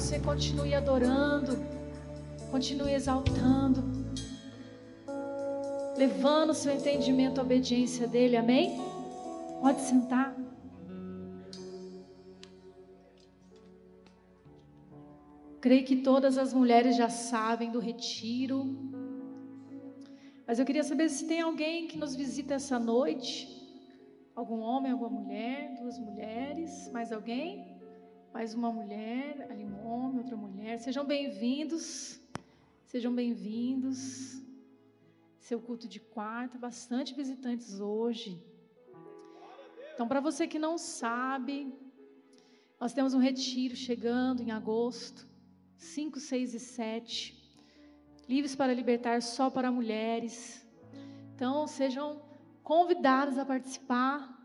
Você continue adorando, continue exaltando, levando seu entendimento à obediência dEle, amém? Pode sentar. Creio que todas as mulheres já sabem do retiro. Mas eu queria saber se tem alguém que nos visita essa noite. Algum homem, alguma mulher, duas mulheres, mais alguém? Mais uma mulher, ali um homem, outra mulher. Sejam bem-vindos. Sejam bem-vindos. Seu culto de quarta, bastante visitantes hoje. Então, para você que não sabe, nós temos um retiro chegando em agosto. 5, 6 e 7. Livres para libertar só para mulheres. Então, sejam convidados a participar.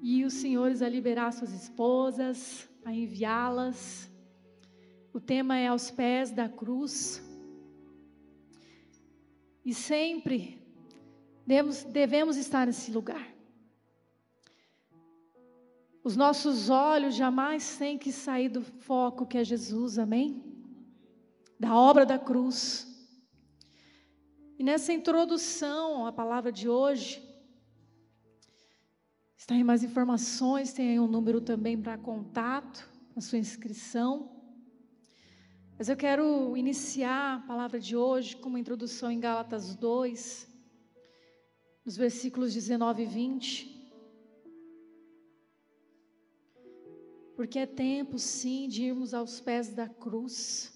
E os senhores a liberar suas esposas, a enviá-las. O tema é aos pés da cruz. E sempre devemos, devemos estar nesse lugar. Os nossos olhos jamais têm que sair do foco que é Jesus, amém? Da obra da cruz. E nessa introdução à palavra de hoje, está em mais informações, tem aí um número também para contato, a sua inscrição. Mas eu quero iniciar a palavra de hoje com uma introdução em Gálatas 2, nos versículos 19 e 20. Porque é tempo, sim, de irmos aos pés da cruz.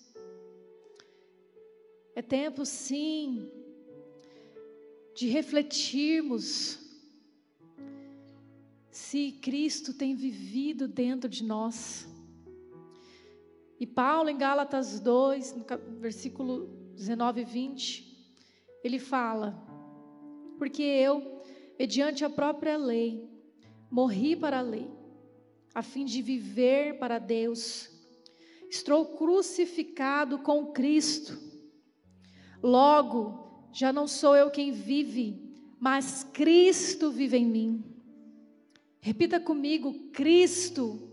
É tempo, sim, de refletirmos se Cristo tem vivido dentro de nós. E Paulo, em Gálatas 2, no versículo 19 e 20, ele fala: Porque eu, mediante a própria lei, morri para a lei a fim de viver para Deus. Estou crucificado com Cristo. Logo, já não sou eu quem vive, mas Cristo vive em mim. Repita comigo: Cristo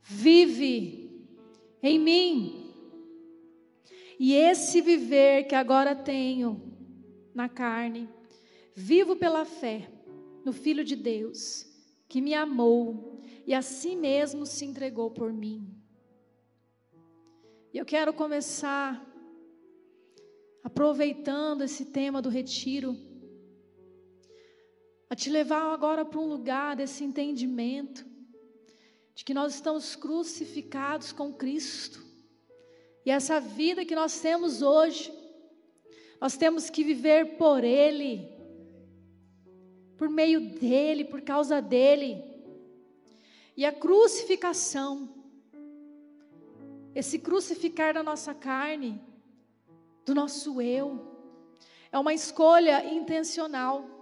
vive em mim. E esse viver que agora tenho na carne, vivo pela fé no Filho de Deus, que me amou e a si mesmo se entregou por mim. E eu quero começar aproveitando esse tema do retiro, a te levar agora para um lugar desse entendimento de que nós estamos crucificados com Cristo. E essa vida que nós temos hoje, nós temos que viver por Ele, por meio dEle, por causa dEle. E a crucificação, esse crucificar da nossa carne, do nosso eu, é uma escolha intencional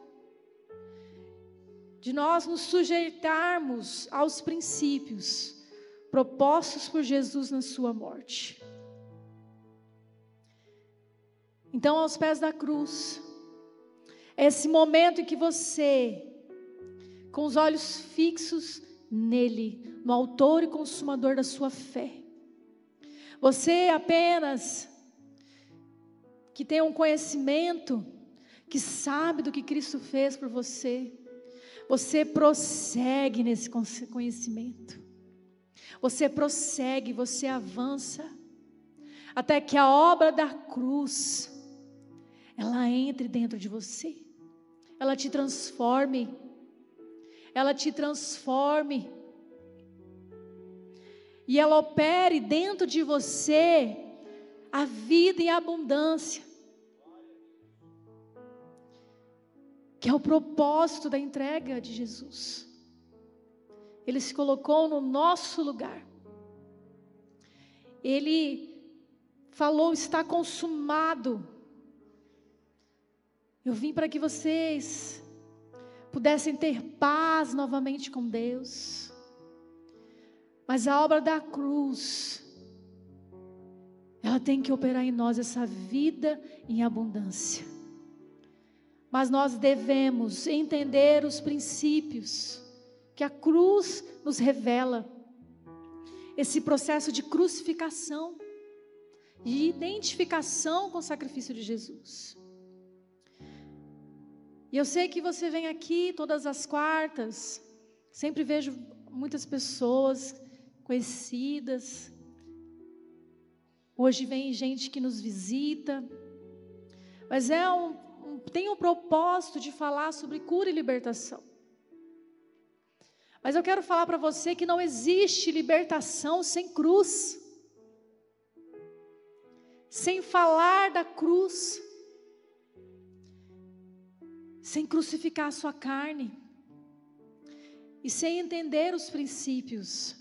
de nós nos sujeitarmos aos princípios propostos por Jesus na sua morte. Então, aos pés da cruz, é esse momento em que você, com os olhos fixos nele, no autor e consumador da sua fé. Você apenas que tem um conhecimento, que sabe do que Cristo fez por você, você prossegue nesse conhecimento. Você prossegue, você avança, até que a obra da cruz ela entre dentro de você, ela te transforme ela te transforme e ela opere dentro de você a vida em abundância. Que é o propósito da entrega de Jesus. Ele se colocou no nosso lugar. Ele falou: está consumado. Eu vim para que vocês pudessem ter paz novamente com Deus. Mas a obra da cruz, ela tem que operar em nós essa vida em abundância. Mas nós devemos entender os princípios que a cruz nos revela. Esse processo de crucificação, de identificação com o sacrifício de Jesus. E eu sei que você vem aqui todas as quartas, sempre vejo muitas pessoas conhecidas. Hoje vem gente que nos visita, mas é um, tem um propósito de falar sobre cura e libertação. Mas eu quero falar para você que não existe libertação sem cruz, sem falar da cruz sem crucificar a sua carne e sem entender os princípios.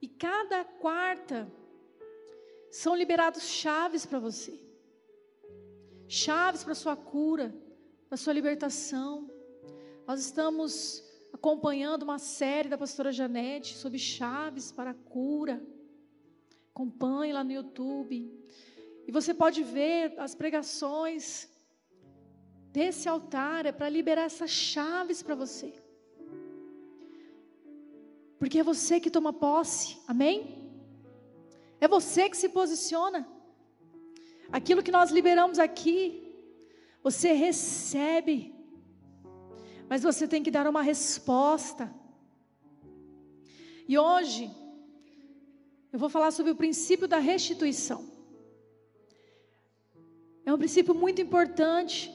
E cada quarta são liberados chaves para você. Chaves para sua cura, para sua libertação. Nós estamos acompanhando uma série da pastora Janete sobre chaves para a cura. Acompanhe lá no YouTube. E você pode ver as pregações desse altar é para liberar essas chaves para você. Porque é você que toma posse, amém? É você que se posiciona. Aquilo que nós liberamos aqui, você recebe, mas você tem que dar uma resposta. E hoje, eu vou falar sobre o princípio da restituição. É um princípio muito importante.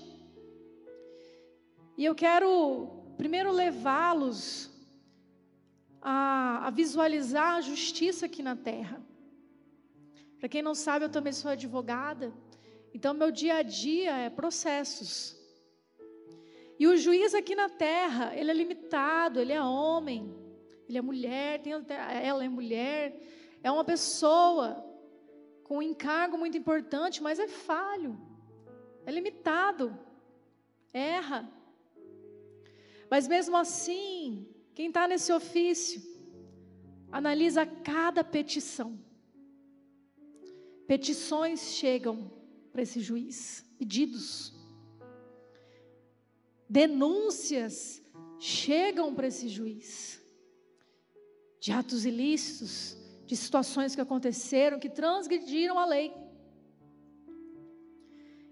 E eu quero primeiro levá-los a, a, visualizar a justiça aqui na terra. Para quem não sabe, eu também sou advogada. Então, meu dia a dia é processos. E o juiz aqui na terra, ele é limitado, ele é homem, ele é mulher, tem, ela é mulher, é uma pessoa com um encargo muito importante, mas é falho, é limitado, erra. Mas mesmo assim, quem está nesse ofício, analisa cada petição. Petições chegam para esse juiz, pedidos. Denúncias chegam para esse juiz de atos ilícitos, de situações que aconteceram, que transgrediram a lei.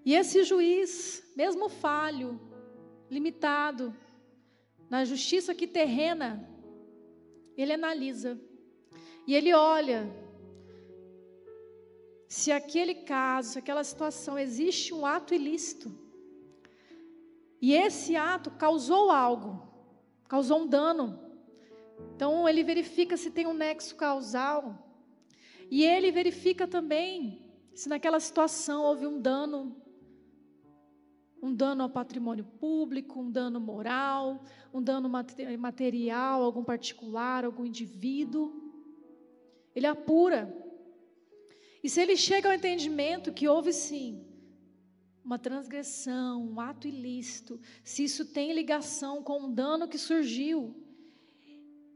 E esse juiz, mesmo falho, limitado, na justiça que terrena, ele analisa e ele olha se aquele caso, aquela situação existe um ato ilícito. E esse ato causou algo, causou um dano então ele verifica se tem um nexo causal. E ele verifica também se naquela situação houve um dano um dano ao patrimônio público, um dano moral, um dano material, algum particular, algum indivíduo. Ele apura. E se ele chega ao entendimento que houve sim uma transgressão, um ato ilícito, se isso tem ligação com um dano que surgiu,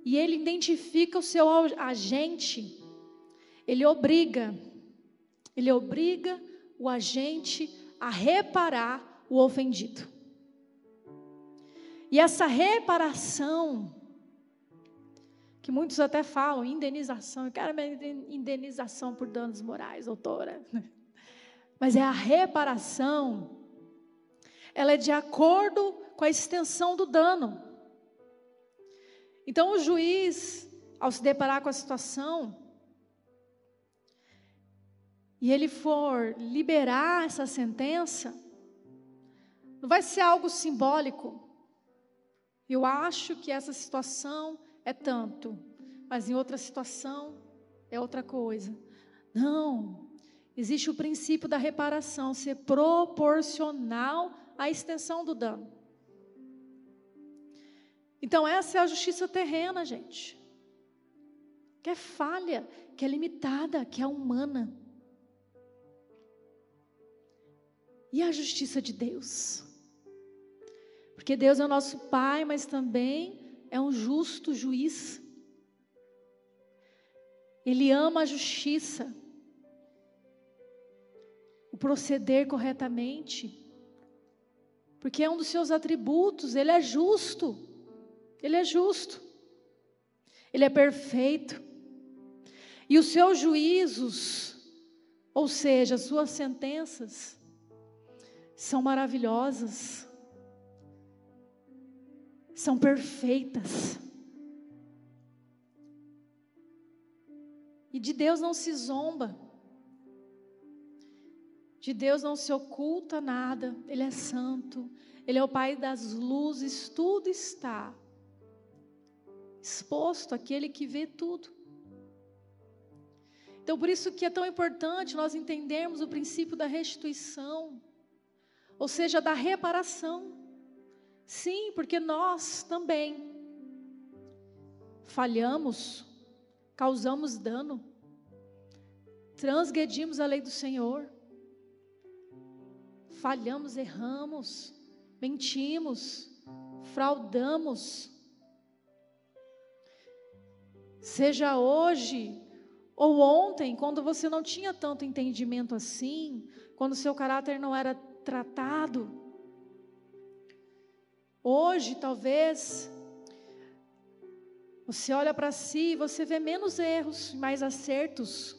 e ele identifica o seu agente, ele obriga, ele obriga o agente a reparar o ofendido. E essa reparação, que muitos até falam, indenização, eu quero minha indenização por danos morais, doutora. Mas é a reparação, ela é de acordo com a extensão do dano. Então o juiz, ao se deparar com a situação, e ele for liberar essa sentença, não vai ser algo simbólico. Eu acho que essa situação é tanto, mas em outra situação é outra coisa. Não. existe o princípio da reparação ser proporcional à extensão do dano. Então, essa é a justiça terrena, gente. Que é falha, que é limitada, que é humana. E a justiça de Deus? Porque Deus é o nosso Pai, mas também é um justo juiz. Ele ama a justiça, o proceder corretamente, porque é um dos seus atributos, ele é justo, ele é justo, ele é perfeito, e os seus juízos, ou seja, as suas sentenças, são maravilhosas, são perfeitas. E de Deus não se zomba. De Deus não se oculta nada. Ele é santo. Ele é o Pai das luzes. Tudo está exposto àquele que vê tudo. Então, por isso que é tão importante nós entendermos o princípio da restituição, ou seja, da reparação. Sim, porque nós também falhamos, causamos dano, transgredimos a lei do Senhor, falhamos, erramos, mentimos, fraudamos. Seja hoje ou ontem, quando você não tinha tanto entendimento assim, quando seu caráter não era tratado, Hoje, talvez, você olha para si e você vê menos erros, mais acertos.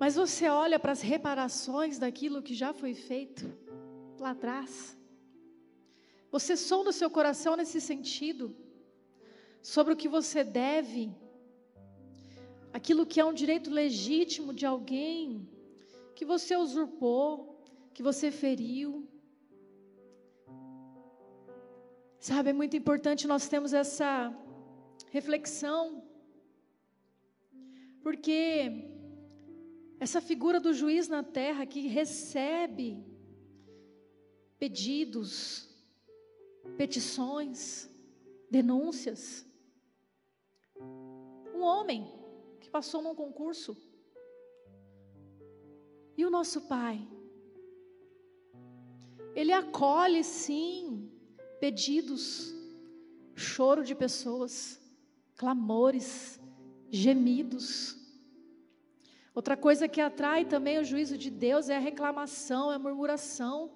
Mas você olha para as reparações daquilo que já foi feito lá atrás. Você sonda o seu coração nesse sentido, sobre o que você deve, aquilo que é um direito legítimo de alguém, que você usurpou, que você feriu. Sabe, é muito importante nós termos essa reflexão, porque essa figura do juiz na terra que recebe pedidos, petições, denúncias. Um homem que passou num concurso. E o nosso Pai? Ele acolhe sim pedidos, choro de pessoas, clamores, gemidos. Outra coisa que atrai também o juízo de Deus é a reclamação, é a murmuração.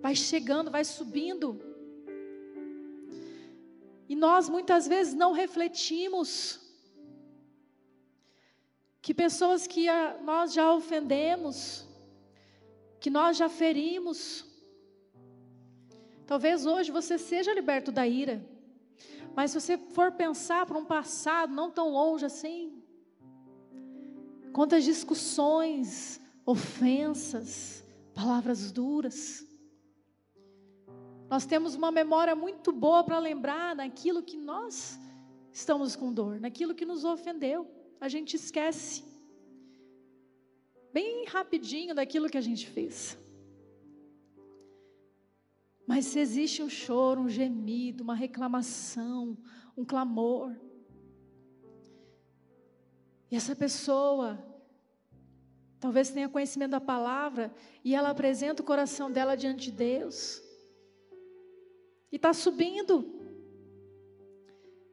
Vai chegando, vai subindo. E nós muitas vezes não refletimos que pessoas que nós já ofendemos, que nós já ferimos, Talvez hoje você seja liberto da ira. Mas se você for pensar para um passado não tão longe assim, quantas discussões, ofensas, palavras duras. Nós temos uma memória muito boa para lembrar naquilo que nós estamos com dor, naquilo que nos ofendeu. A gente esquece bem rapidinho daquilo que a gente fez. Mas se existe um choro, um gemido, uma reclamação, um clamor, e essa pessoa talvez tenha conhecimento da palavra e ela apresenta o coração dela diante de Deus, e está subindo,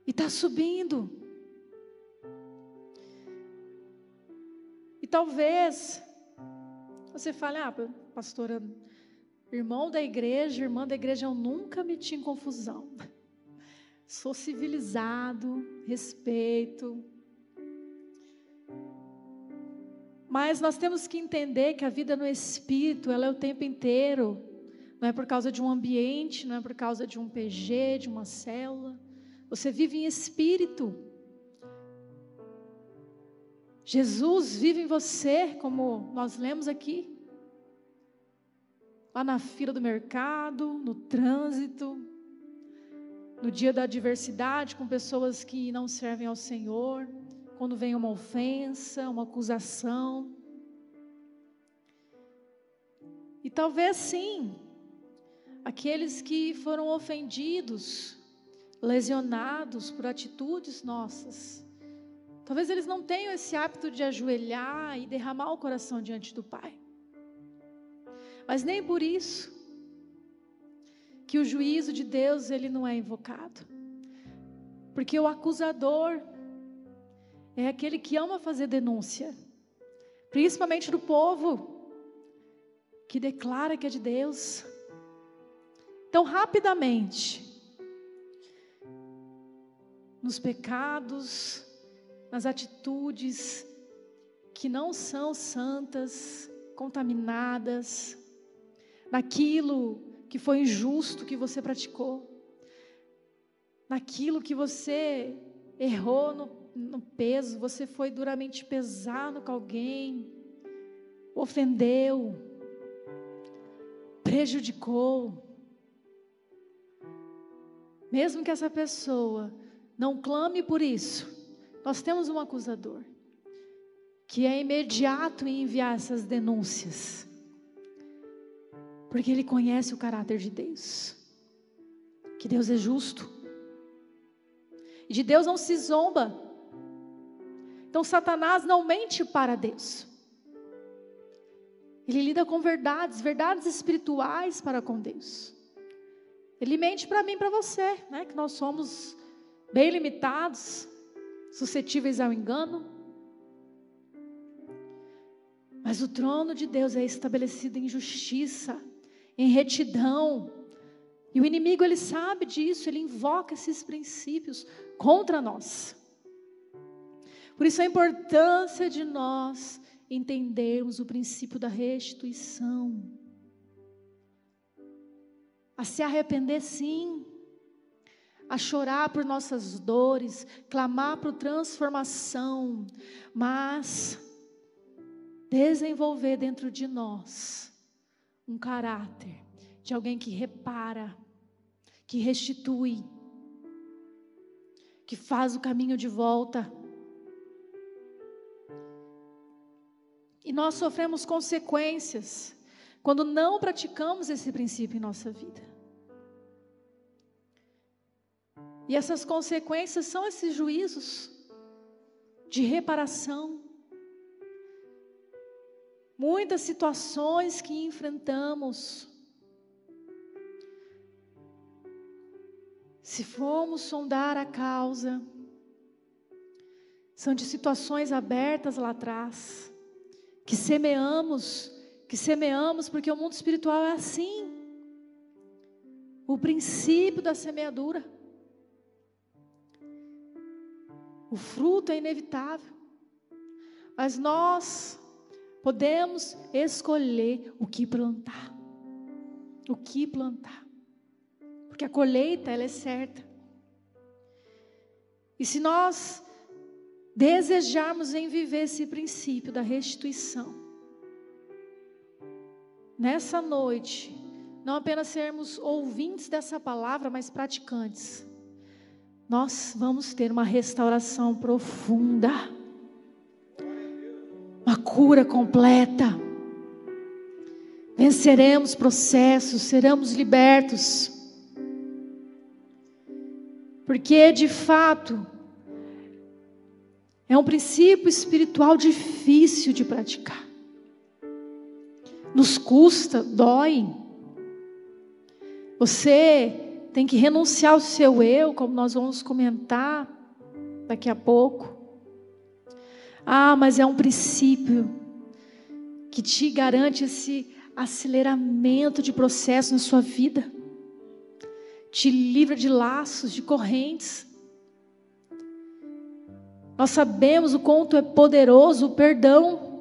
e está subindo, e talvez você fale, ah, pastora, Irmão da igreja, irmã da igreja, eu nunca meti em confusão. Sou civilizado, respeito. Mas nós temos que entender que a vida no espírito, ela é o tempo inteiro. Não é por causa de um ambiente, não é por causa de um PG, de uma célula. Você vive em espírito. Jesus vive em você, como nós lemos aqui lá na fila do mercado, no trânsito, no dia da adversidade, com pessoas que não servem ao Senhor, quando vem uma ofensa, uma acusação. E talvez sim, aqueles que foram ofendidos, lesionados por atitudes nossas, talvez eles não tenham esse hábito de ajoelhar e derramar o coração diante do Pai. Mas nem por isso que o juízo de Deus ele não é invocado. Porque o acusador é aquele que ama fazer denúncia, principalmente do povo que declara que é de Deus. Então, rapidamente, nos pecados, nas atitudes que não são santas, contaminadas, naquilo que foi injusto que você praticou, naquilo que você errou no, no peso, você foi duramente pesado com alguém, ofendeu, prejudicou. Mesmo que essa pessoa não clame por isso, nós temos um acusador que é imediato em enviar essas denúncias, porque ele conhece o caráter de Deus, que Deus é justo, e de Deus não se zomba. Então Satanás não mente para Deus. Ele lida com verdades, verdades espirituais para com Deus. Ele mente para mim para você, né? Que nós somos bem limitados, suscetíveis ao engano. Mas o trono de Deus é estabelecido em justiça, em retidão. E o inimigo ele sabe disso, ele invoca esses princípios contra nós. Por isso a importância de nós entendermos o princípio da restituição. A se arrepender sim, a chorar por nossas dores, clamar por transformação, mas desenvolver dentro de nós um caráter de alguém que repara, que restitui, que faz o caminho de volta. E nós sofremos consequências quando não praticamos esse princípio em nossa vida. E essas consequências são esses juízos de reparação. Muitas situações que enfrentamos. Se formos sondar a causa, são de situações abertas lá atrás que semeamos, que semeamos, porque o mundo espiritual é assim. O princípio da semeadura. O fruto é inevitável. Mas nós podemos escolher o que plantar. O que plantar. Porque a colheita ela é certa. E se nós desejarmos em viver esse princípio da restituição. Nessa noite, não apenas sermos ouvintes dessa palavra, mas praticantes. Nós vamos ter uma restauração profunda, cura completa. Venceremos processos, seremos libertos. Porque de fato, é um princípio espiritual difícil de praticar. Nos custa, dói. Você tem que renunciar ao seu eu, como nós vamos comentar daqui a pouco. Ah, mas é um princípio que te garante esse aceleramento de processo na sua vida, te livra de laços, de correntes. Nós sabemos o quanto é poderoso o perdão.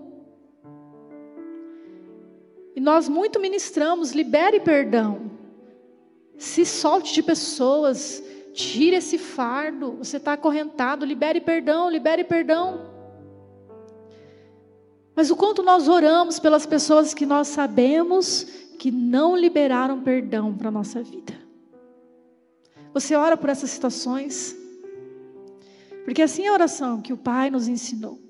E nós muito ministramos, libere perdão. Se solte de pessoas, tire esse fardo. Você está acorrentado, libere perdão, libere perdão. Mas o quanto nós oramos pelas pessoas que nós sabemos que não liberaram perdão para a nossa vida. Você ora por essas situações? Porque assim é a oração que o Pai nos ensinou.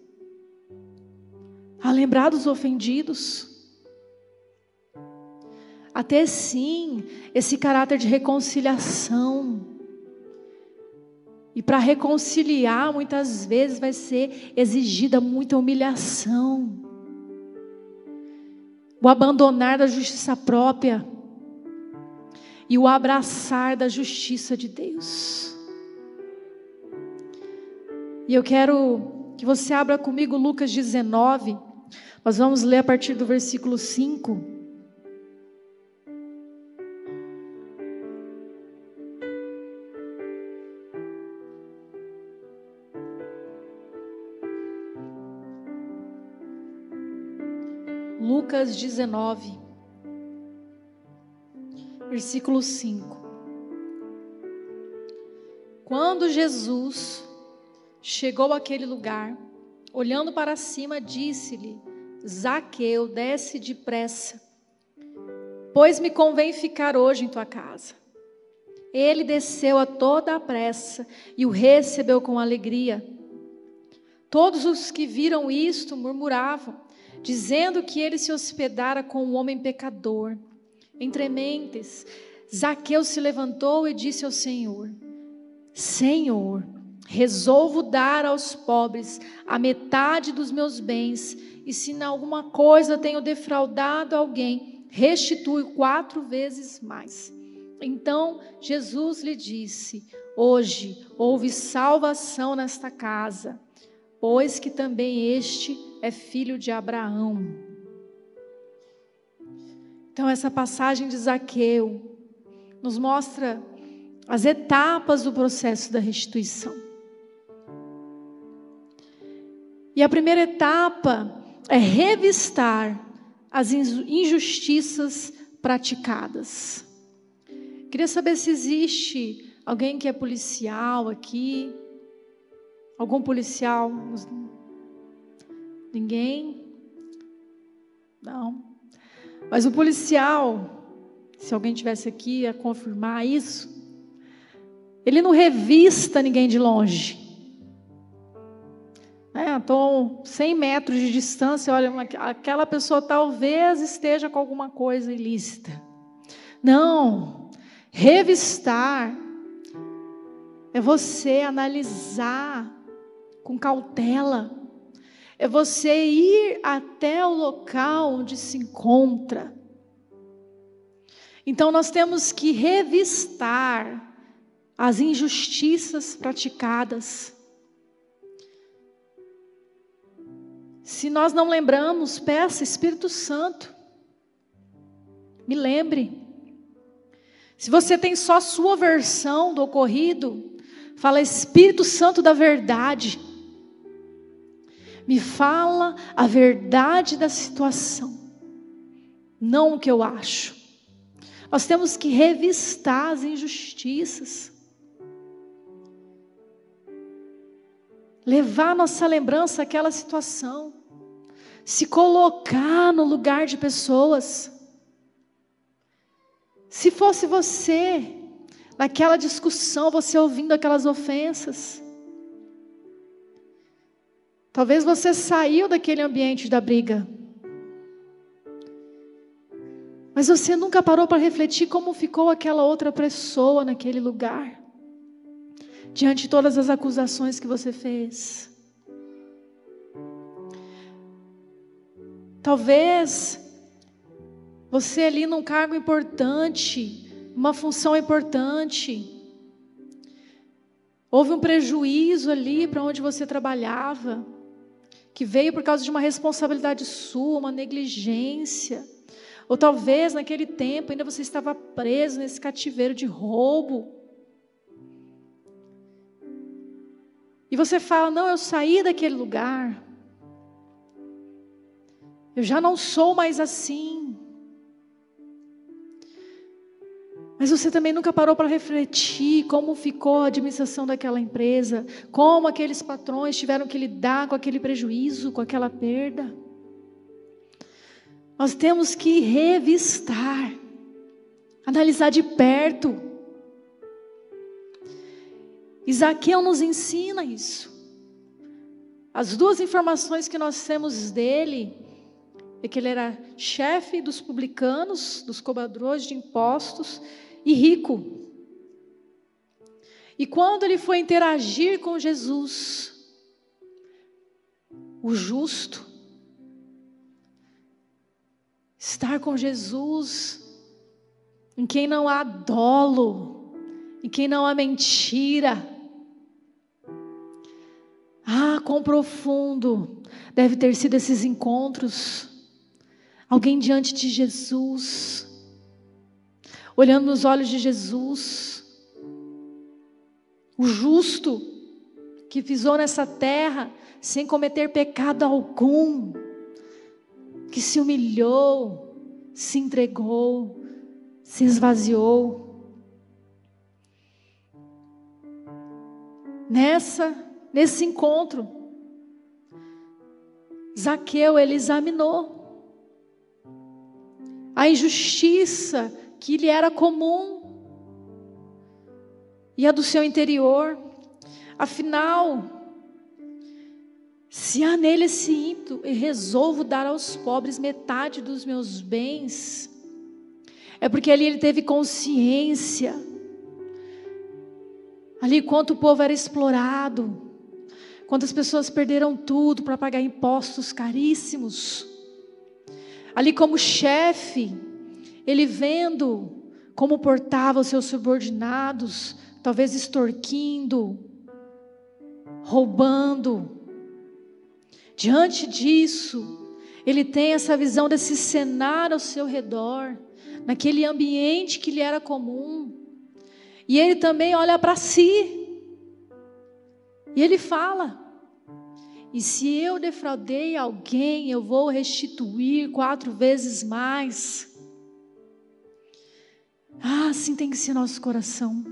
A lembrar dos ofendidos. A ter sim esse caráter de reconciliação. E para reconciliar, muitas vezes vai ser exigida muita humilhação. O abandonar da justiça própria e o abraçar da justiça de Deus. E eu quero que você abra comigo Lucas 19. Nós vamos ler a partir do versículo 5. Lucas 19, versículo 5. Quando Jesus Chegou àquele lugar, olhando para cima, disse-lhe: Zaqueu, desce depressa, pois me convém ficar hoje em tua casa. Ele desceu a toda a pressa e o recebeu com alegria. Todos os que viram isto murmuravam, dizendo que ele se hospedara com um homem pecador. Entre mentes, Zaqueu se levantou e disse ao Senhor: Senhor, Resolvo dar aos pobres a metade dos meus bens, e se em alguma coisa tenho defraudado alguém, restitui quatro vezes mais. Então Jesus lhe disse: Hoje houve salvação nesta casa, pois que também este é filho de Abraão. Então, essa passagem de Zaqueu nos mostra as etapas do processo da restituição. E a primeira etapa é revistar as injustiças praticadas. Queria saber se existe alguém que é policial aqui. Algum policial? Ninguém? Não. Mas o policial, se alguém tivesse aqui a confirmar isso, ele não revista ninguém de longe. Estou é, 100 metros de distância, olha, aquela pessoa talvez esteja com alguma coisa ilícita. Não, revistar é você analisar com cautela, é você ir até o local onde se encontra. Então nós temos que revistar as injustiças praticadas. Se nós não lembramos, peça Espírito Santo. Me lembre. Se você tem só sua versão do ocorrido, fala Espírito Santo da verdade. Me fala a verdade da situação, não o que eu acho. Nós temos que revistar as injustiças. Levar nossa lembrança àquela situação se colocar no lugar de pessoas. Se fosse você, naquela discussão, você ouvindo aquelas ofensas, talvez você saiu daquele ambiente da briga, mas você nunca parou para refletir como ficou aquela outra pessoa naquele lugar, diante de todas as acusações que você fez. Talvez você ali num cargo importante, uma função importante, houve um prejuízo ali para onde você trabalhava, que veio por causa de uma responsabilidade sua, uma negligência. Ou talvez naquele tempo ainda você estava preso nesse cativeiro de roubo. E você fala: Não, eu saí daquele lugar. Eu já não sou mais assim. Mas você também nunca parou para refletir como ficou a administração daquela empresa, como aqueles patrões tiveram que lidar com aquele prejuízo, com aquela perda. Nós temos que revistar, analisar de perto. Isaqueu nos ensina isso. As duas informações que nós temos dele é que ele era chefe dos publicanos, dos cobradores de impostos e rico. E quando ele foi interagir com Jesus, o justo, estar com Jesus, em quem não há dolo, em quem não há mentira. Ah, quão profundo deve ter sido esses encontros. Alguém diante de Jesus, olhando nos olhos de Jesus, o justo que pisou nessa terra sem cometer pecado algum, que se humilhou, se entregou, se esvaziou. Nessa, nesse encontro, Zaqueu ele examinou a injustiça que lhe era comum e a do seu interior. Afinal, se há nele esse ímpeto e resolvo dar aos pobres metade dos meus bens, é porque ali ele teve consciência. Ali, quanto o povo era explorado, quantas pessoas perderam tudo para pagar impostos caríssimos. Ali, como chefe, ele vendo como portava os seus subordinados, talvez extorquindo, roubando, Diante disso, ele tem essa visão desse cenário ao seu redor, naquele ambiente que lhe era comum. E ele também olha para si. E ele fala: E se eu defraudei alguém, eu vou restituir quatro vezes mais. Ah, assim tem que ser nosso coração.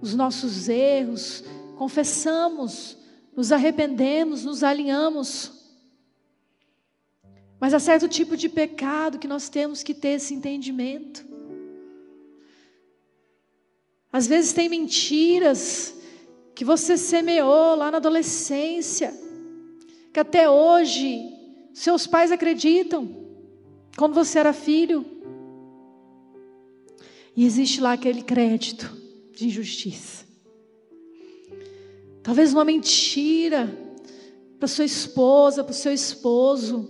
Os nossos erros, confessamos, nos arrependemos, nos alinhamos. Mas há certo tipo de pecado que nós temos que ter esse entendimento. Às vezes tem mentiras que você semeou lá na adolescência, que até hoje seus pais acreditam, quando você era filho. E existe lá aquele crédito de injustiça. Talvez uma mentira para sua esposa, para o seu esposo,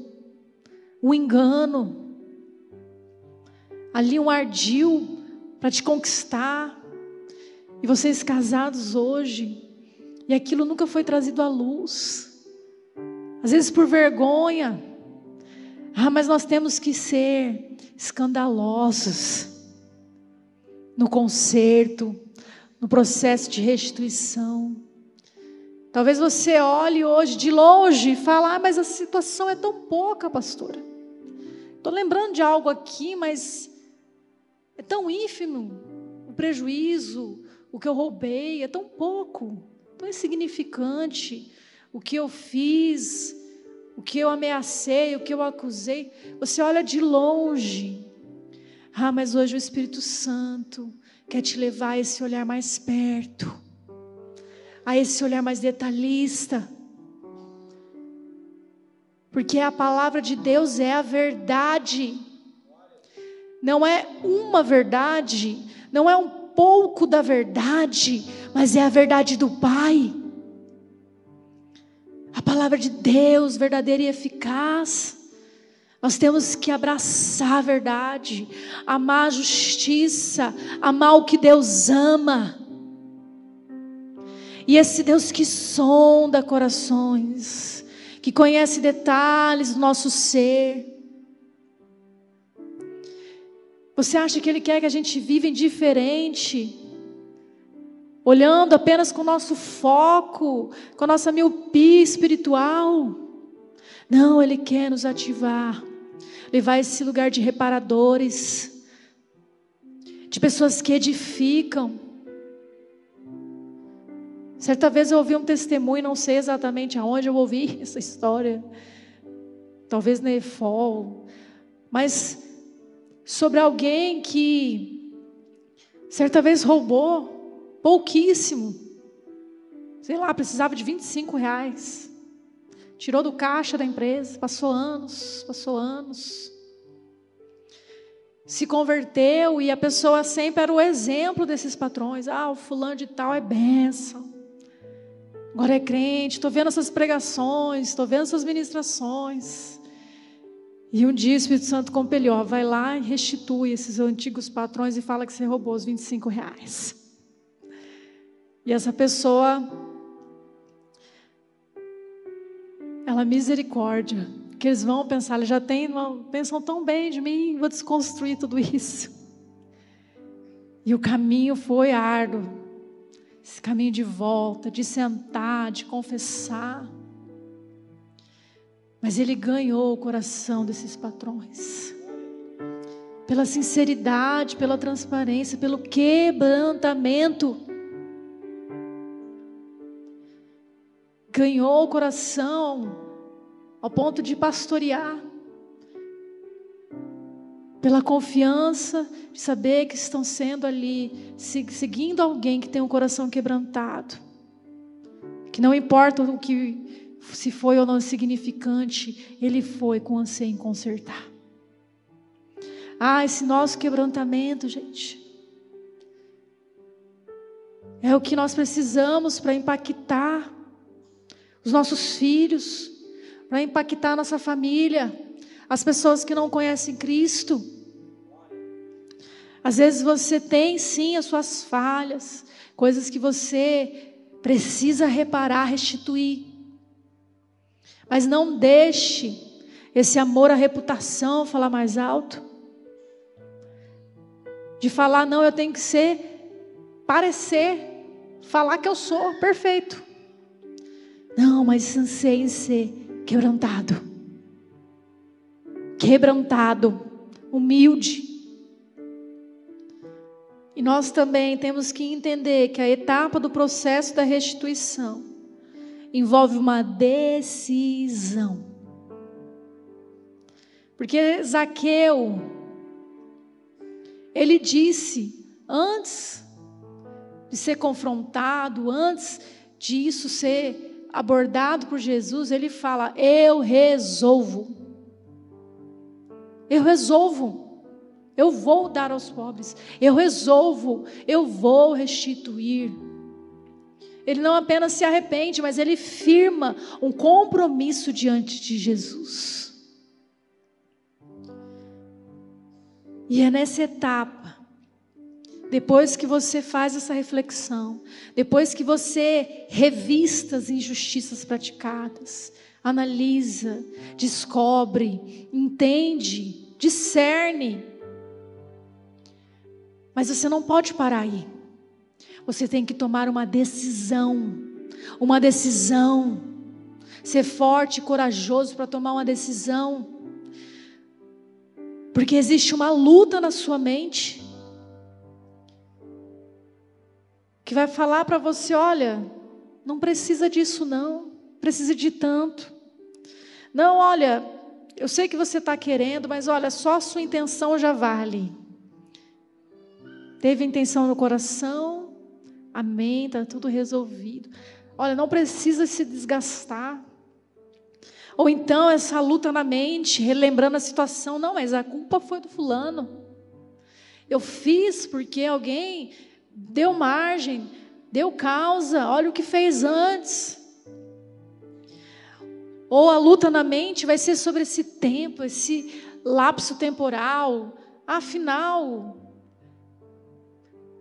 um engano, ali um ardil para te conquistar, e vocês casados hoje, e aquilo nunca foi trazido à luz, às vezes por vergonha, ah, mas nós temos que ser escandalosos no conserto, no processo de restituição. Talvez você olhe hoje de longe e fale, ah, mas a situação é tão pouca, pastora. Estou lembrando de algo aqui, mas é tão ínfimo o prejuízo, o que eu roubei, é tão pouco, tão insignificante o que eu fiz, o que eu ameacei, o que eu acusei. Você olha de longe. Ah, mas hoje o Espírito Santo quer te levar a esse olhar mais perto a esse olhar mais detalhista. Porque a palavra de Deus é a verdade. Não é uma verdade, não é um pouco da verdade, mas é a verdade do Pai. A palavra de Deus, verdadeira e eficaz. Nós temos que abraçar a verdade, amar a justiça, amar o que Deus ama. E esse Deus que sonda corações, que conhece detalhes do nosso ser. Você acha que Ele quer que a gente viva indiferente? Olhando apenas com o nosso foco, com a nossa miopia espiritual? Não, Ele quer nos ativar, levar esse lugar de reparadores, de pessoas que edificam, Certa vez eu ouvi um testemunho, não sei exatamente aonde eu ouvi essa história, talvez na EFOL, mas sobre alguém que certa vez roubou pouquíssimo. Sei lá, precisava de 25 reais. Tirou do caixa da empresa, passou anos, passou anos. Se converteu e a pessoa sempre era o exemplo desses patrões. Ah, o fulano de tal é benção. Agora é crente, estou vendo essas pregações, estou vendo essas ministrações. E um dia o Espírito Santo compeliu, vai lá e restitui esses antigos patrões e fala que você roubou os 25 reais. E essa pessoa, ela misericórdia, que eles vão pensar, eles já têm, pensam tão bem de mim, vou desconstruir tudo isso. E o caminho foi árduo, esse caminho de volta, de sentar, de confessar. Mas ele ganhou o coração desses patrões. Pela sinceridade, pela transparência, pelo quebrantamento. Ganhou o coração ao ponto de pastorear. Pela confiança de saber que estão sendo ali, seguindo alguém que tem um coração quebrantado. Que não importa o que se foi ou não significante, ele foi com anseio em consertar. Ah, esse nosso quebrantamento, gente, é o que nós precisamos para impactar os nossos filhos, para impactar a nossa família, as pessoas que não conhecem Cristo. Às vezes você tem sim as suas falhas, coisas que você precisa reparar, restituir. Mas não deixe esse amor à reputação falar mais alto. De falar, não, eu tenho que ser, parecer, falar que eu sou perfeito. Não, mas anseio em ser quebrantado. Quebrantado, humilde. E nós também temos que entender que a etapa do processo da restituição envolve uma decisão. Porque Zaqueu, ele disse, antes de ser confrontado, antes disso ser abordado por Jesus, ele fala: Eu resolvo. Eu resolvo. Eu vou dar aos pobres. Eu resolvo. Eu vou restituir. Ele não apenas se arrepende, mas ele firma um compromisso diante de Jesus. E é nessa etapa, depois que você faz essa reflexão, depois que você revista as injustiças praticadas, analisa, descobre, entende, discerne. Mas você não pode parar aí. Você tem que tomar uma decisão. Uma decisão. Ser forte e corajoso para tomar uma decisão. Porque existe uma luta na sua mente. Que vai falar para você: olha, não precisa disso, não. Precisa de tanto. Não, olha, eu sei que você está querendo, mas olha, só a sua intenção já vale. Teve intenção no coração, Amém, está tudo resolvido. Olha, não precisa se desgastar. Ou então essa luta na mente, relembrando a situação, não, mas a culpa foi do fulano. Eu fiz porque alguém deu margem, deu causa, olha o que fez antes. Ou a luta na mente vai ser sobre esse tempo, esse lapso temporal. Afinal,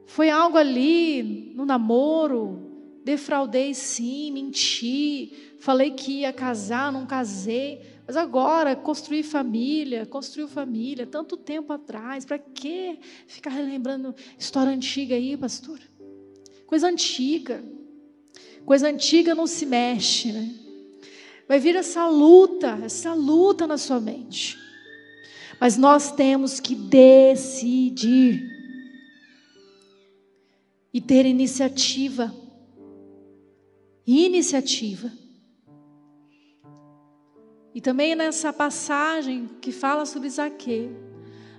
foi algo ali no namoro, defraudei sim, menti, falei que ia casar, não casei. Mas agora, construir família, construiu família, tanto tempo atrás, para que ficar relembrando história antiga aí, pastor? Coisa antiga. Coisa antiga não se mexe, né? Vai vir essa luta, essa luta na sua mente. Mas nós temos que decidir e ter iniciativa. Iniciativa. E também nessa passagem que fala sobre Zaqueu,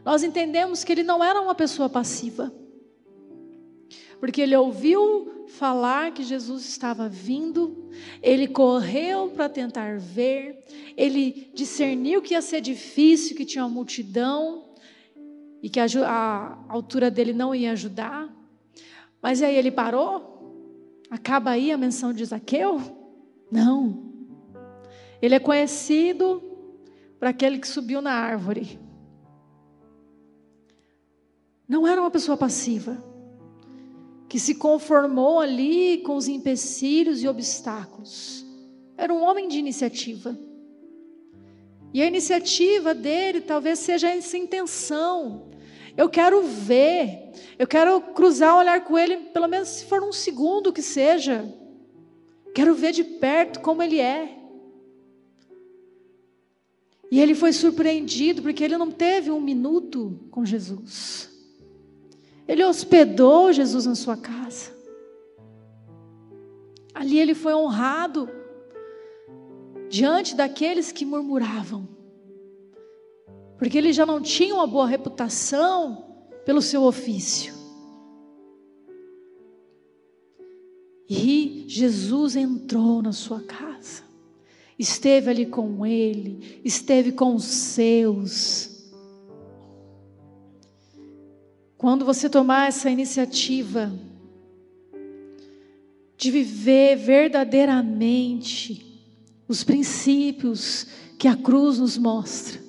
nós entendemos que ele não era uma pessoa passiva. porque ele ouviu falar que Jesus estava vindo, ele correu para tentar ver, ele discerniu que ia ser difícil, que tinha uma multidão e que a, a altura dele não ia ajudar. Mas aí ele parou? Acaba aí a menção de Zaqueu? Não. Ele é conhecido por aquele que subiu na árvore. Não era uma pessoa passiva, que se conformou ali com os empecilhos e obstáculos. Era um homem de iniciativa. E a iniciativa dele talvez seja essa intenção. Eu quero ver, eu quero cruzar o olhar com ele, pelo menos se for um segundo que seja. Quero ver de perto como ele é. E ele foi surpreendido porque ele não teve um minuto com Jesus. Ele hospedou Jesus na sua casa. Ali ele foi honrado diante daqueles que murmuravam. Porque ele já não tinha uma boa reputação pelo seu ofício. E Jesus entrou na sua casa, esteve ali com ele, esteve com os seus. Quando você tomar essa iniciativa de viver verdadeiramente os princípios que a cruz nos mostra,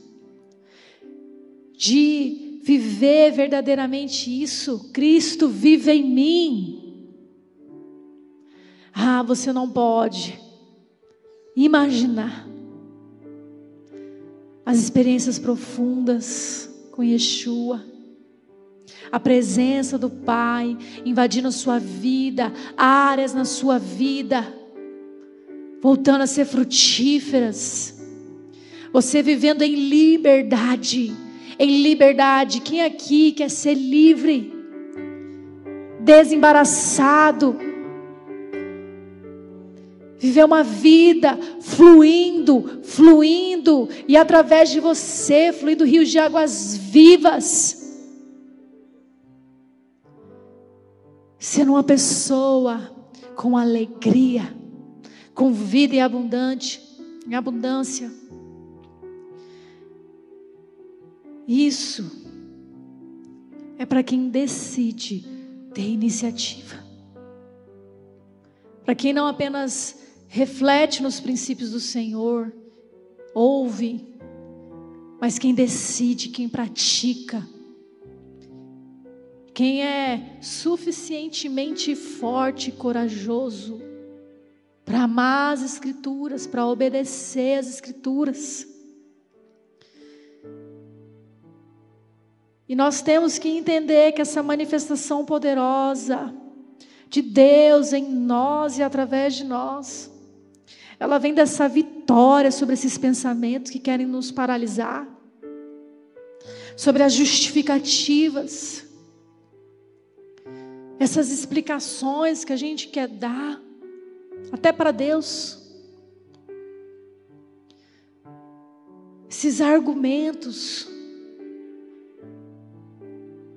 de viver verdadeiramente isso, Cristo vive em mim. Ah, você não pode imaginar as experiências profundas com Yeshua a presença do Pai invadindo a sua vida, áreas na sua vida, voltando a ser frutíferas. Você vivendo em liberdade, em liberdade. Quem aqui quer ser livre, desembaraçado, viver uma vida fluindo, fluindo, e através de você, fluindo rios de águas vivas. Ser uma pessoa com alegria, com vida em abundante, em abundância. Isso é para quem decide ter iniciativa. Para quem não apenas reflete nos princípios do Senhor, ouve, mas quem decide, quem pratica quem é suficientemente forte e corajoso para amar as Escrituras, para obedecer as Escrituras. E nós temos que entender que essa manifestação poderosa de Deus em nós e através de nós, ela vem dessa vitória sobre esses pensamentos que querem nos paralisar, sobre as justificativas essas explicações que a gente quer dar, até para Deus, esses argumentos,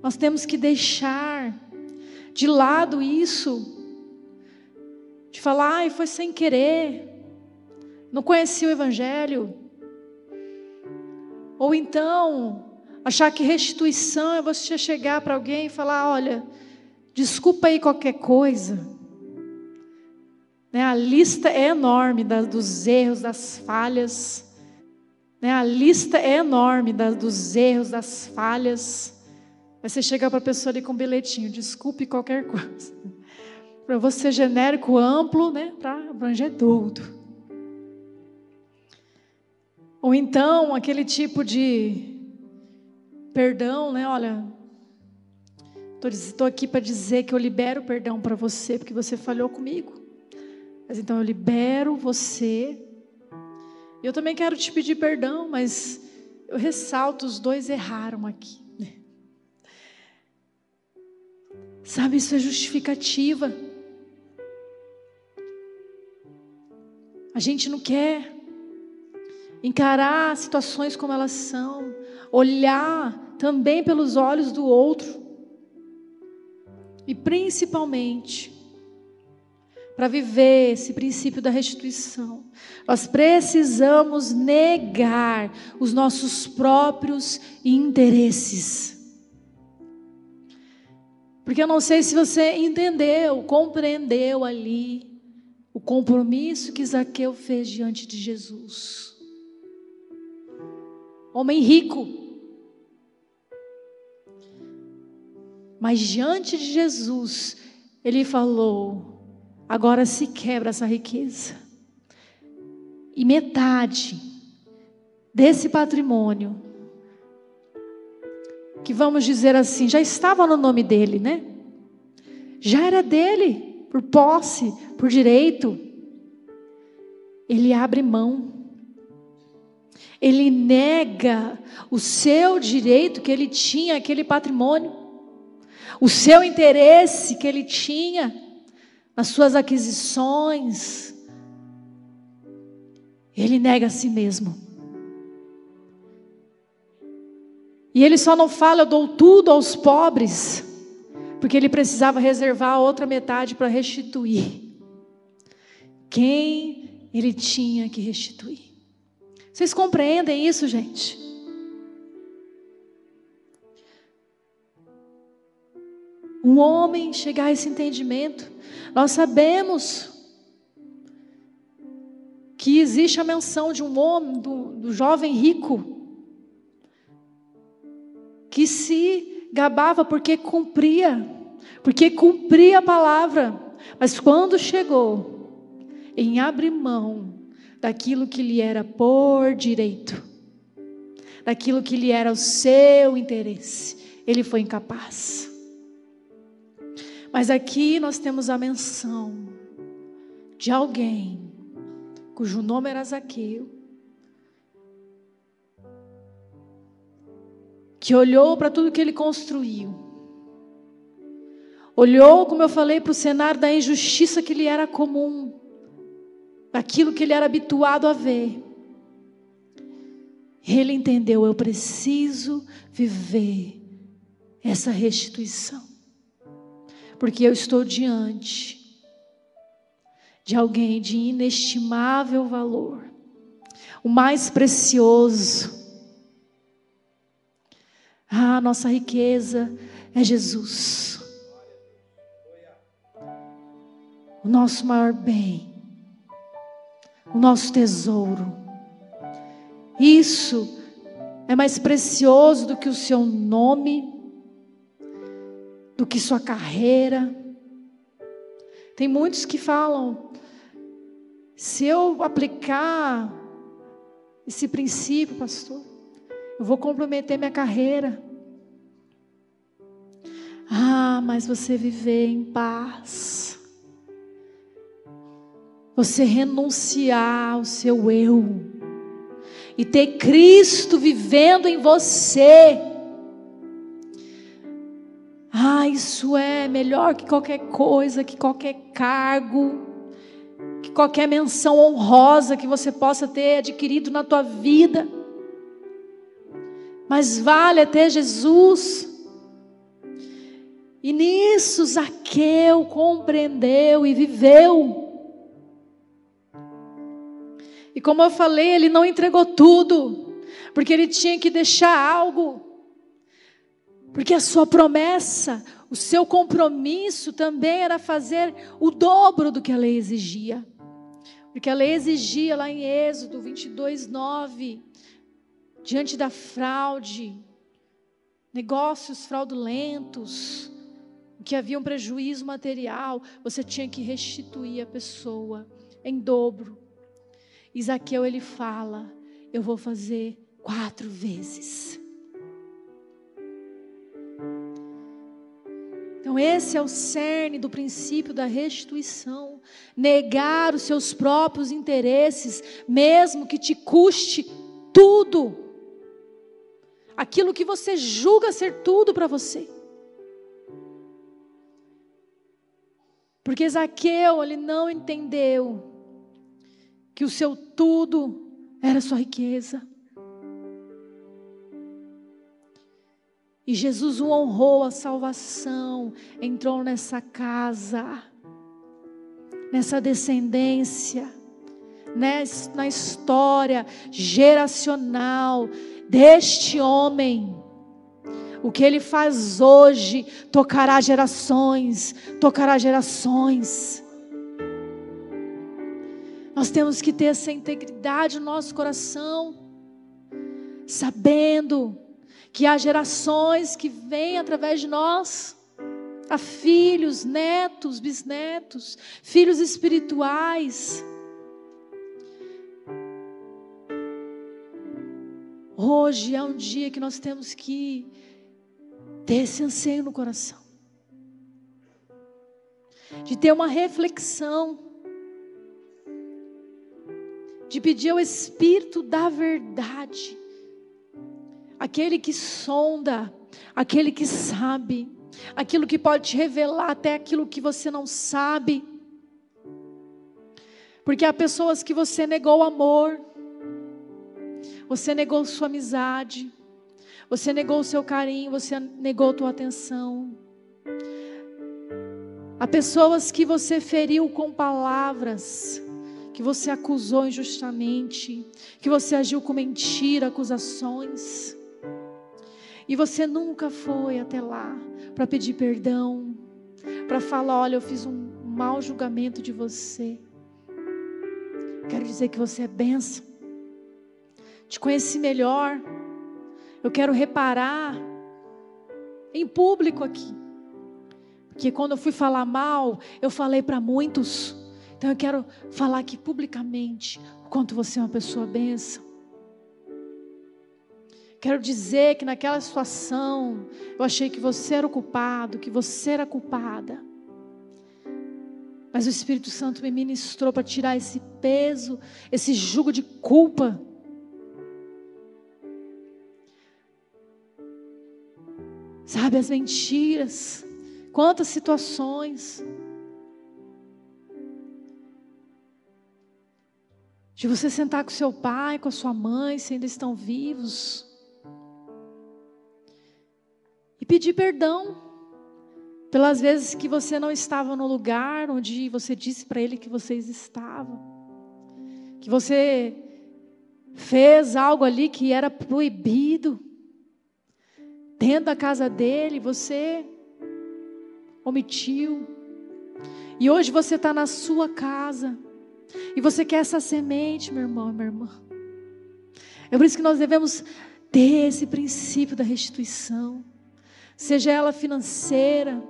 nós temos que deixar de lado isso, de falar, ai, foi sem querer, não conheci o Evangelho, ou então achar que restituição é você chegar para alguém e falar, olha, Desculpa aí qualquer coisa. Né, a lista é enorme da, dos erros, das falhas. Né, a lista é enorme da, dos erros, das falhas. Aí você chega para a pessoa ali com um bilhetinho, desculpe qualquer coisa. Para você genérico, amplo, né, para abranger tudo. Ou então aquele tipo de perdão, né? Olha, Estou aqui para dizer que eu libero perdão para você, porque você falhou comigo. Mas então eu libero você. Eu também quero te pedir perdão, mas eu ressalto: os dois erraram aqui. Sabe, isso é justificativa. A gente não quer encarar situações como elas são, olhar também pelos olhos do outro. E principalmente, para viver esse princípio da restituição, nós precisamos negar os nossos próprios interesses. Porque eu não sei se você entendeu, compreendeu ali o compromisso que Zaqueu fez diante de Jesus. Homem rico. Mas diante de Jesus, ele falou: agora se quebra essa riqueza. E metade desse patrimônio que vamos dizer assim, já estava no nome dele, né? Já era dele, por posse, por direito. Ele abre mão. Ele nega o seu direito que ele tinha, aquele patrimônio, o seu interesse que ele tinha nas suas aquisições. Ele nega a si mesmo. E ele só não fala, eu dou tudo aos pobres, porque ele precisava reservar a outra metade para restituir. Quem ele tinha que restituir. Vocês compreendem isso, gente? Um homem chegar a esse entendimento, nós sabemos que existe a menção de um homem, do, do jovem rico, que se gabava porque cumpria, porque cumpria a palavra, mas quando chegou em abrir mão daquilo que lhe era por direito, daquilo que lhe era o seu interesse, ele foi incapaz. Mas aqui nós temos a menção de alguém cujo nome era Zaqueu, que olhou para tudo que ele construiu, olhou, como eu falei, para o cenário da injustiça que lhe era comum, daquilo que ele era habituado a ver. Ele entendeu: eu preciso viver essa restituição, porque eu estou diante de alguém de inestimável valor, o mais precioso ah, nossa riqueza é Jesus. O nosso maior bem, o nosso tesouro. Isso é mais precioso do que o seu nome, do que sua carreira. Tem muitos que falam: se eu aplicar esse princípio, pastor, eu vou comprometer minha carreira. Ah, mas você viver em paz. Você renunciar ao seu eu. E ter Cristo vivendo em você. Ah, isso é melhor que qualquer coisa, que qualquer cargo, que qualquer menção honrosa que você possa ter adquirido na tua vida. Mas vale ter Jesus. E nisso Zaqueu compreendeu e viveu. E como eu falei, ele não entregou tudo, porque ele tinha que deixar algo. Porque a sua promessa, o seu compromisso também era fazer o dobro do que a lei exigia. Porque a lei exigia lá em Êxodo 22, 9, diante da fraude, negócios fraudulentos, que havia um prejuízo material, você tinha que restituir a pessoa em dobro. Isaqueu ele fala: Eu vou fazer quatro vezes. Então, esse é o cerne do princípio da restituição. Negar os seus próprios interesses, mesmo que te custe tudo aquilo que você julga ser tudo para você. Porque Zaqueu, ele não entendeu que o seu tudo era sua riqueza. E Jesus o honrou a salvação, entrou nessa casa, nessa descendência, na história geracional deste homem. O que ele faz hoje tocará gerações, tocará gerações. Nós temos que ter essa integridade no nosso coração, sabendo que há gerações que vêm através de nós, há filhos, netos, bisnetos, filhos espirituais. Hoje é um dia que nós temos que ter esse anseio no coração, de ter uma reflexão de pedir ao Espírito da verdade, aquele que sonda, aquele que sabe, aquilo que pode te revelar até aquilo que você não sabe. Porque há pessoas que você negou o amor, você negou sua amizade, você negou o seu carinho, você negou a tua atenção. Há pessoas que você feriu com palavras, que você acusou injustamente, que você agiu com mentira, acusações. E você nunca foi até lá para pedir perdão, para falar: olha, eu fiz um mau julgamento de você. Quero dizer que você é benção. Te conheci melhor. Eu quero reparar em público aqui. Porque quando eu fui falar mal, eu falei para muitos. Então eu quero falar aqui publicamente o quanto você é uma pessoa benção. Quero dizer que naquela situação eu achei que você era o culpado, que você era culpada. Mas o Espírito Santo me ministrou para tirar esse peso, esse jugo de culpa. Sabe, as mentiras, quantas situações. De você sentar com seu pai, com a sua mãe, se ainda estão vivos, e pedir perdão pelas vezes que você não estava no lugar onde você disse para ele que vocês estavam, que você fez algo ali que era proibido, dentro da casa dele, você omitiu, e hoje você está na sua casa, e você quer essa semente, meu irmão, minha irmã. É por isso que nós devemos ter esse princípio da restituição, seja ela financeira,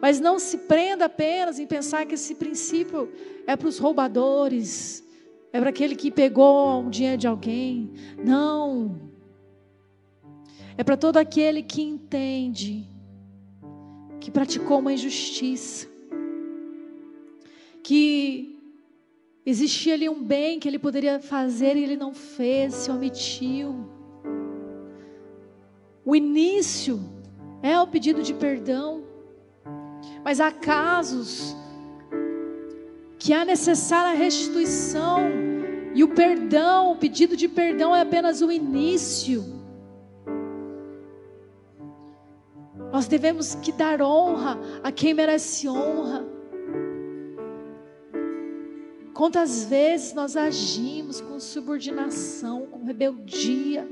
mas não se prenda apenas em pensar que esse princípio é para os roubadores, é para aquele que pegou um dinheiro de alguém. Não. É para todo aquele que entende que praticou uma injustiça, que Existia ali um bem que ele poderia fazer e ele não fez, se omitiu. O início é o pedido de perdão, mas há casos que há necessária restituição, e o perdão, o pedido de perdão é apenas o início. Nós devemos que dar honra a quem merece honra. Quantas vezes nós agimos com subordinação, com rebeldia,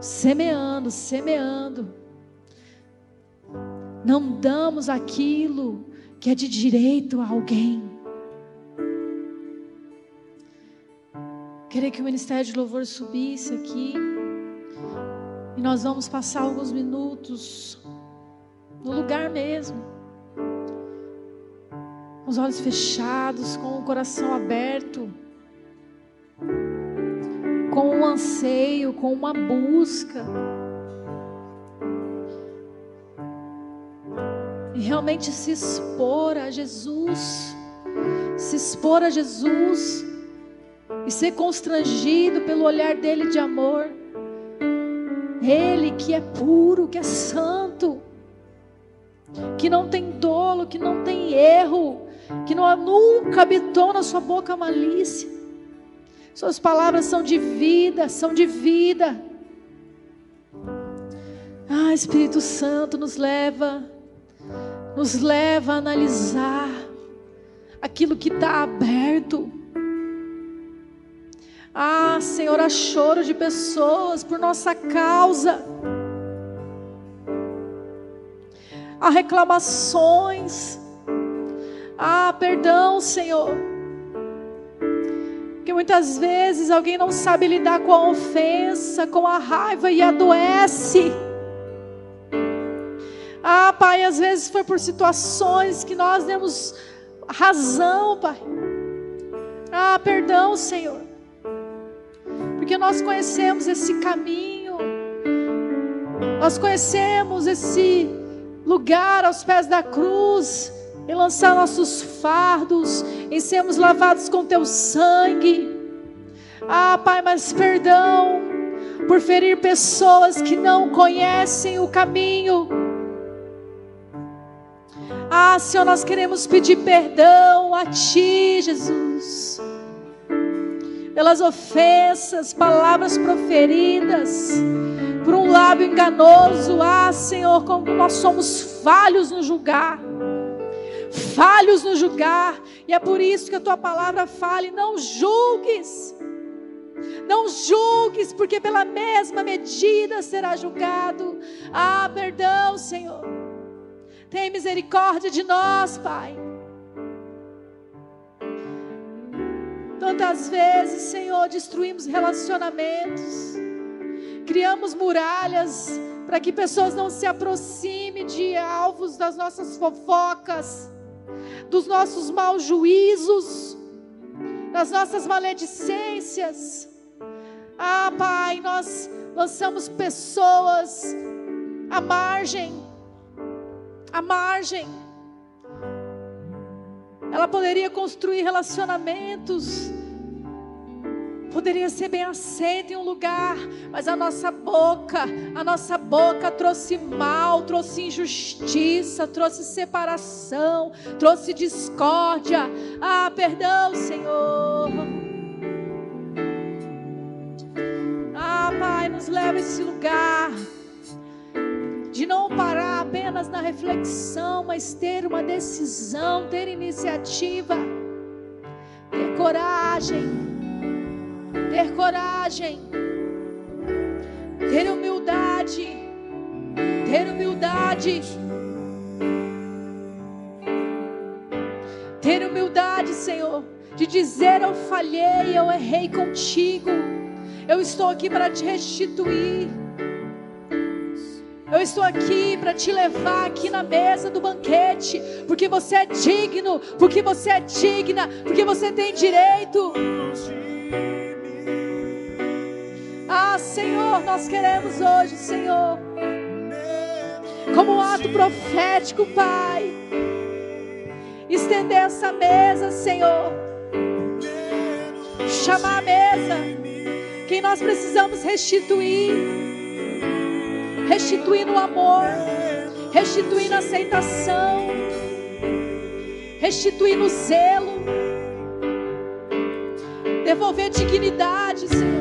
semeando, semeando. Não damos aquilo que é de direito a alguém. Queria que o Ministério de Louvor subisse aqui. E nós vamos passar alguns minutos no lugar mesmo com os olhos fechados, com o coração aberto, com um anseio, com uma busca. E realmente se expor a Jesus, se expor a Jesus e ser constrangido pelo olhar dele de amor. Ele que é puro, que é santo, que não tem dolo, que não tem erro, que não, nunca habitou na sua boca malícia. Suas palavras são de vida, são de vida. Ah, Espírito Santo, nos leva, nos leva a analisar aquilo que está aberto. Ah, Senhor, há choro de pessoas por nossa causa. Há reclamações. Ah, perdão, Senhor. Porque muitas vezes alguém não sabe lidar com a ofensa, com a raiva e adoece. Ah, Pai, às vezes foi por situações que nós demos razão, Pai. Ah, perdão, Senhor. Porque nós conhecemos esse caminho. Nós conhecemos esse lugar aos pés da cruz em lançar nossos fardos, em sermos lavados com teu sangue. Ah, Pai, mas perdão por ferir pessoas que não conhecem o caminho. Ah, Senhor, nós queremos pedir perdão a Ti, Jesus, pelas ofensas, palavras proferidas, por um lábio enganoso. Ah, Senhor, como nós somos falhos no julgar falhos no julgar, e é por isso que a tua palavra fale: não julgues, não julgues, porque pela mesma medida será julgado. Ah, perdão, Senhor, tem misericórdia de nós, Pai. Tantas vezes, Senhor, destruímos relacionamentos, criamos muralhas para que pessoas não se aproximem de alvos das nossas fofocas dos nossos maus juízos, das nossas maledicências. Ah, Pai, nós lançamos pessoas à margem, à margem. Ela poderia construir relacionamentos poderia ser bem aceita em um lugar, mas a nossa boca, a nossa boca trouxe mal, trouxe injustiça, trouxe separação, trouxe discórdia. Ah, perdão, Senhor. Ah, Pai, nos leva a esse lugar de não parar apenas na reflexão, mas ter uma decisão, ter iniciativa, ter coragem ter coragem, ter humildade, ter humildade, ter humildade, Senhor, de dizer: Eu falhei, eu errei contigo, eu estou aqui para te restituir. Eu estou aqui para te levar aqui na mesa do banquete, porque você é digno, porque você é digna, porque você tem direito. Ah, Senhor, nós queremos hoje, Senhor, como um ato profético, Pai, estender essa mesa, Senhor, chamar a mesa, quem nós precisamos restituir, restituir no amor, restituir na aceitação, restituir no zelo, devolver dignidade, Senhor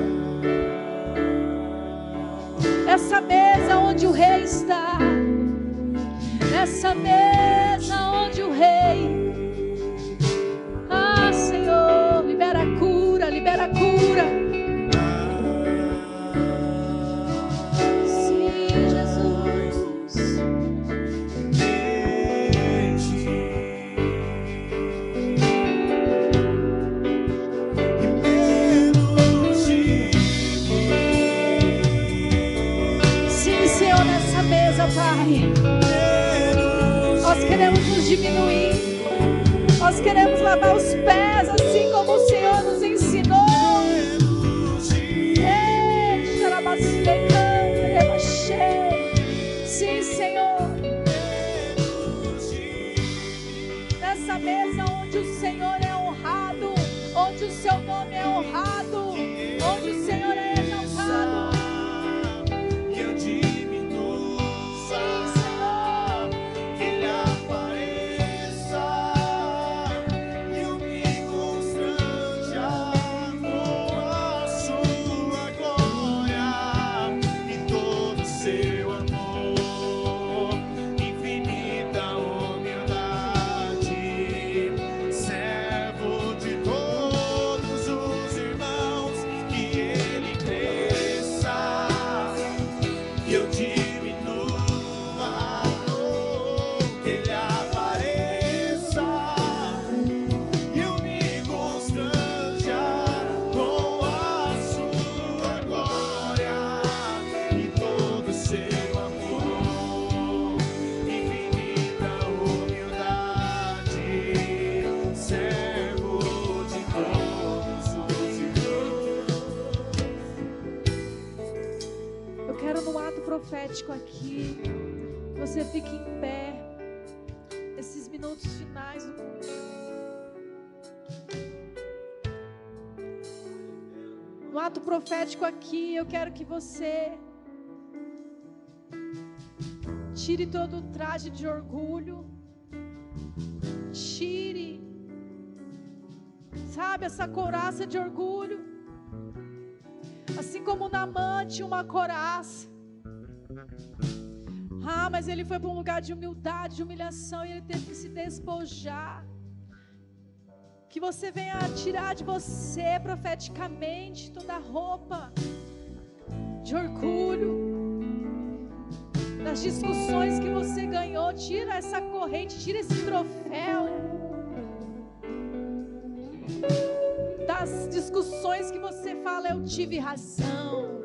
essa mesa onde o rei está, nessa mesa onde o rei, ah Senhor, libera a cura, libera a cura. Diminuir. Nós queremos lavar os pés assim como o Senhor nos ensinou. Sim, Senhor. Nessa mesa onde o Senhor é honrado, onde o seu nome é honrado, ato profético aqui, eu quero que você tire todo o traje de orgulho. Tire, sabe, essa couraça de orgulho. Assim como Namã tinha uma coraça. Ah, mas ele foi para um lugar de humildade, de humilhação, e ele teve que se despojar. Que você venha tirar de você profeticamente toda a roupa de orgulho, das discussões que você ganhou, tira essa corrente, tira esse troféu. Das discussões que você fala, eu tive razão.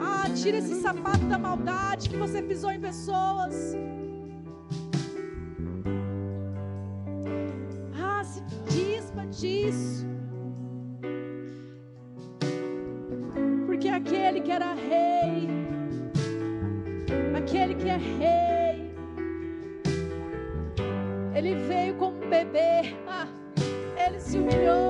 Ah, tira esse sapato da maldade que você pisou em pessoas. Disso. Porque aquele que era rei, aquele que é rei, ele veio como bebê. Ah, ele se humilhou.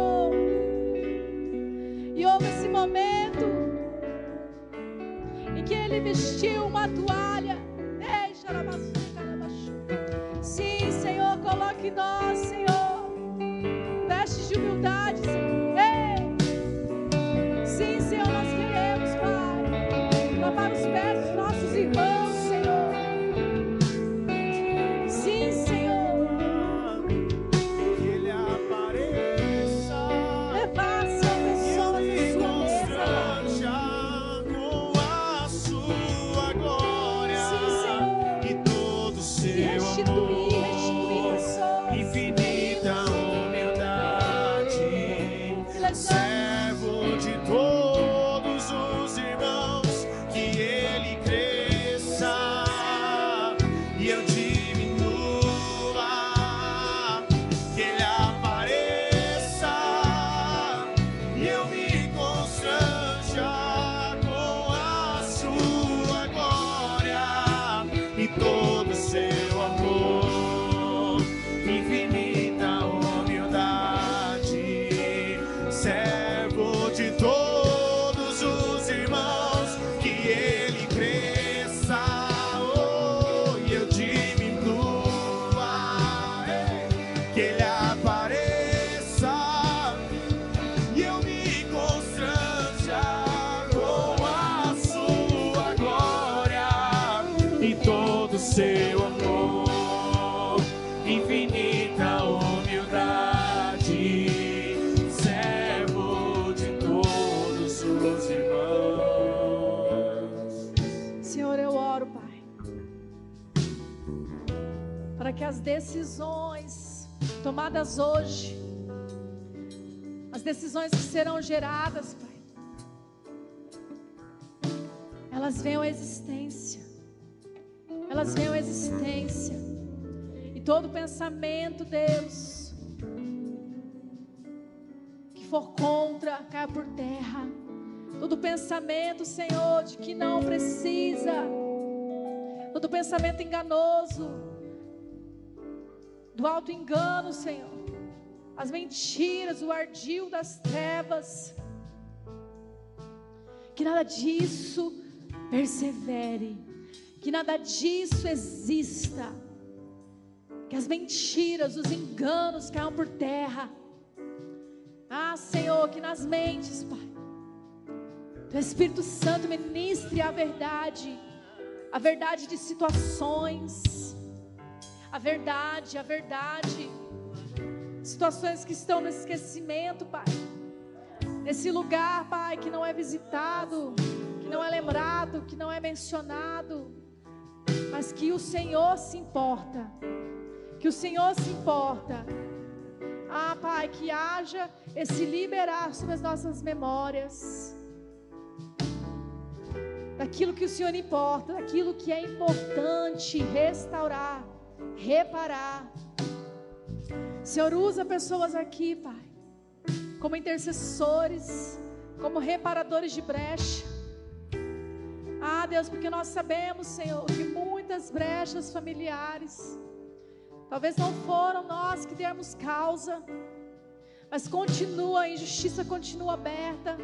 Decisões tomadas hoje, as decisões que serão geradas, Pai, elas venham à existência, elas venham à existência, e todo pensamento, Deus, que for contra, caia por terra. Todo pensamento, Senhor, de que não precisa, todo pensamento enganoso, do alto engano, Senhor, as mentiras, o ardil das trevas. Que nada disso persevere, que nada disso exista, que as mentiras, os enganos caiam por terra. Ah, Senhor, que nas mentes, Pai, o Espírito Santo ministre a verdade, a verdade de situações a verdade, a verdade. Situações que estão no esquecimento, Pai. Nesse lugar, Pai, que não é visitado, que não é lembrado, que não é mencionado, mas que o Senhor se importa. Que o Senhor se importa. Ah, Pai, que haja esse liberar sobre as nossas memórias. Daquilo que o Senhor importa, daquilo que é importante restaurar, reparar. Senhor, usa pessoas aqui, Pai, como intercessores, como reparadores de brecha. Ah, Deus, porque nós sabemos, Senhor, que muitas brechas familiares, talvez não foram nós que demos causa, mas continua, a injustiça continua aberta,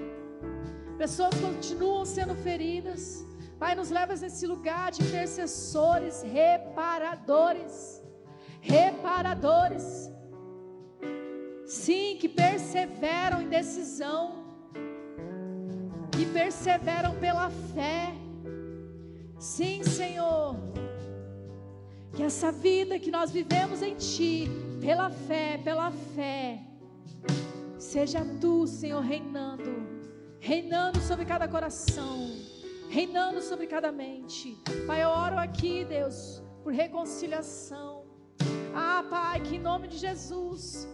pessoas continuam sendo feridas. Pai, nos leva nesse lugar de intercessores, reparadores, reparadores, sim, que perseveram em decisão, que perseveram pela fé. Sim, Senhor, que essa vida que nós vivemos em Ti, pela fé, pela fé, seja Tu, Senhor, reinando, reinando sobre cada coração, reinando sobre cada mente. Pai, eu oro aqui, Deus, por reconciliação. Ah, Pai, que em nome de Jesus,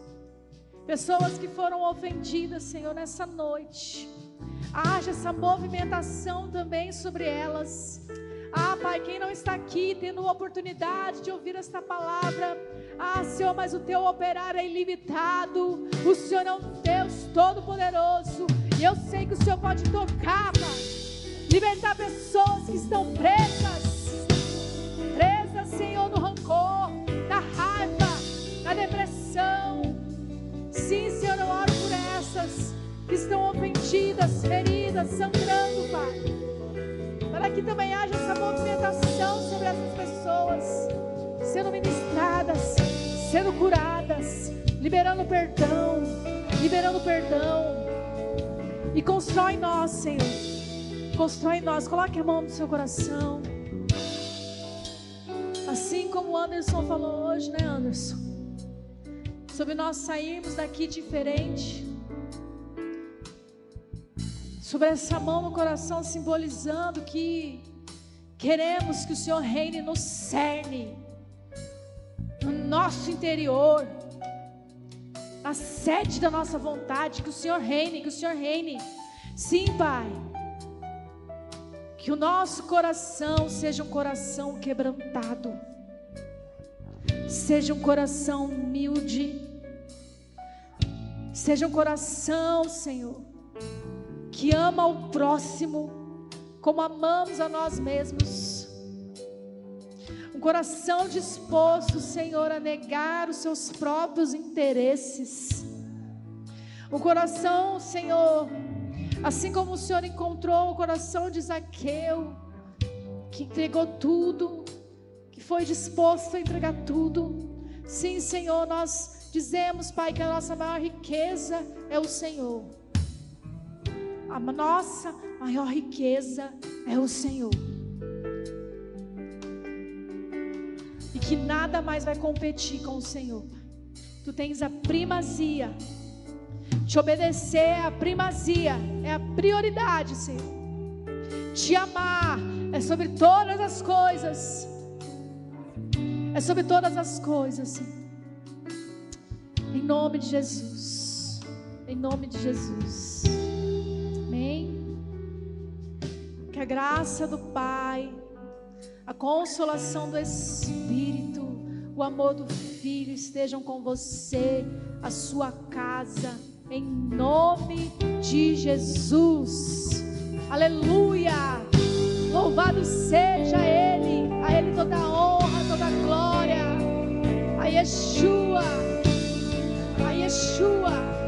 pessoas que foram ofendidas, Senhor, nessa noite, haja essa movimentação também sobre elas. Ah, Pai, quem não está aqui tendo oportunidade de ouvir esta palavra, ah, Senhor, mas o teu operar é ilimitado. O Senhor é um Deus todo-poderoso. E eu sei que o Senhor pode tocar, Pai, libertar pessoas que estão presas, presas, Senhor, no rancor, na raiva, na depressão. Sim, Senhor, eu oro por essas que estão ofendidas, feridas, sangrando, Pai. Para que também haja essa movimentação sobre essas pessoas, sendo ministradas, sendo curadas, liberando perdão, liberando perdão. E constrói nós, Senhor. Constrói em nós. Coloque a mão no seu coração. Assim como o Anderson falou hoje, né, Anderson? Sobre nós sairmos daqui diferente sobre essa mão no coração, simbolizando que queremos que o Senhor reine no cerne, no nosso interior, na sede da nossa vontade, que o Senhor reine, que o Senhor reine. Sim, Pai. Que o nosso coração seja um coração quebrantado, seja um coração humilde, seja um coração, Senhor, que ama o próximo como amamos a nós mesmos. Um coração disposto, Senhor, a negar os seus próprios interesses. Um coração, Senhor, assim como o Senhor encontrou o coração de Zaqueu, que entregou tudo, que foi disposto a entregar tudo. Sim, Senhor, nós dizemos, Pai, que a nossa maior riqueza é o Senhor. A nossa maior riqueza é o Senhor. E que nada mais vai competir com o Senhor. Tu tens a primazia. Te obedecer é a primazia, é a prioridade, Senhor. Te amar é sobre todas as coisas. É sobre todas as coisas, Senhor. Em nome de Jesus. Em nome de Jesus. Que a graça do Pai, a consolação do Espírito, o amor do Filho estejam com você, a sua casa, em nome de Jesus. Aleluia! Louvado seja Ele, a Ele toda a honra, toda a glória, a Yeshua, a Yeshua.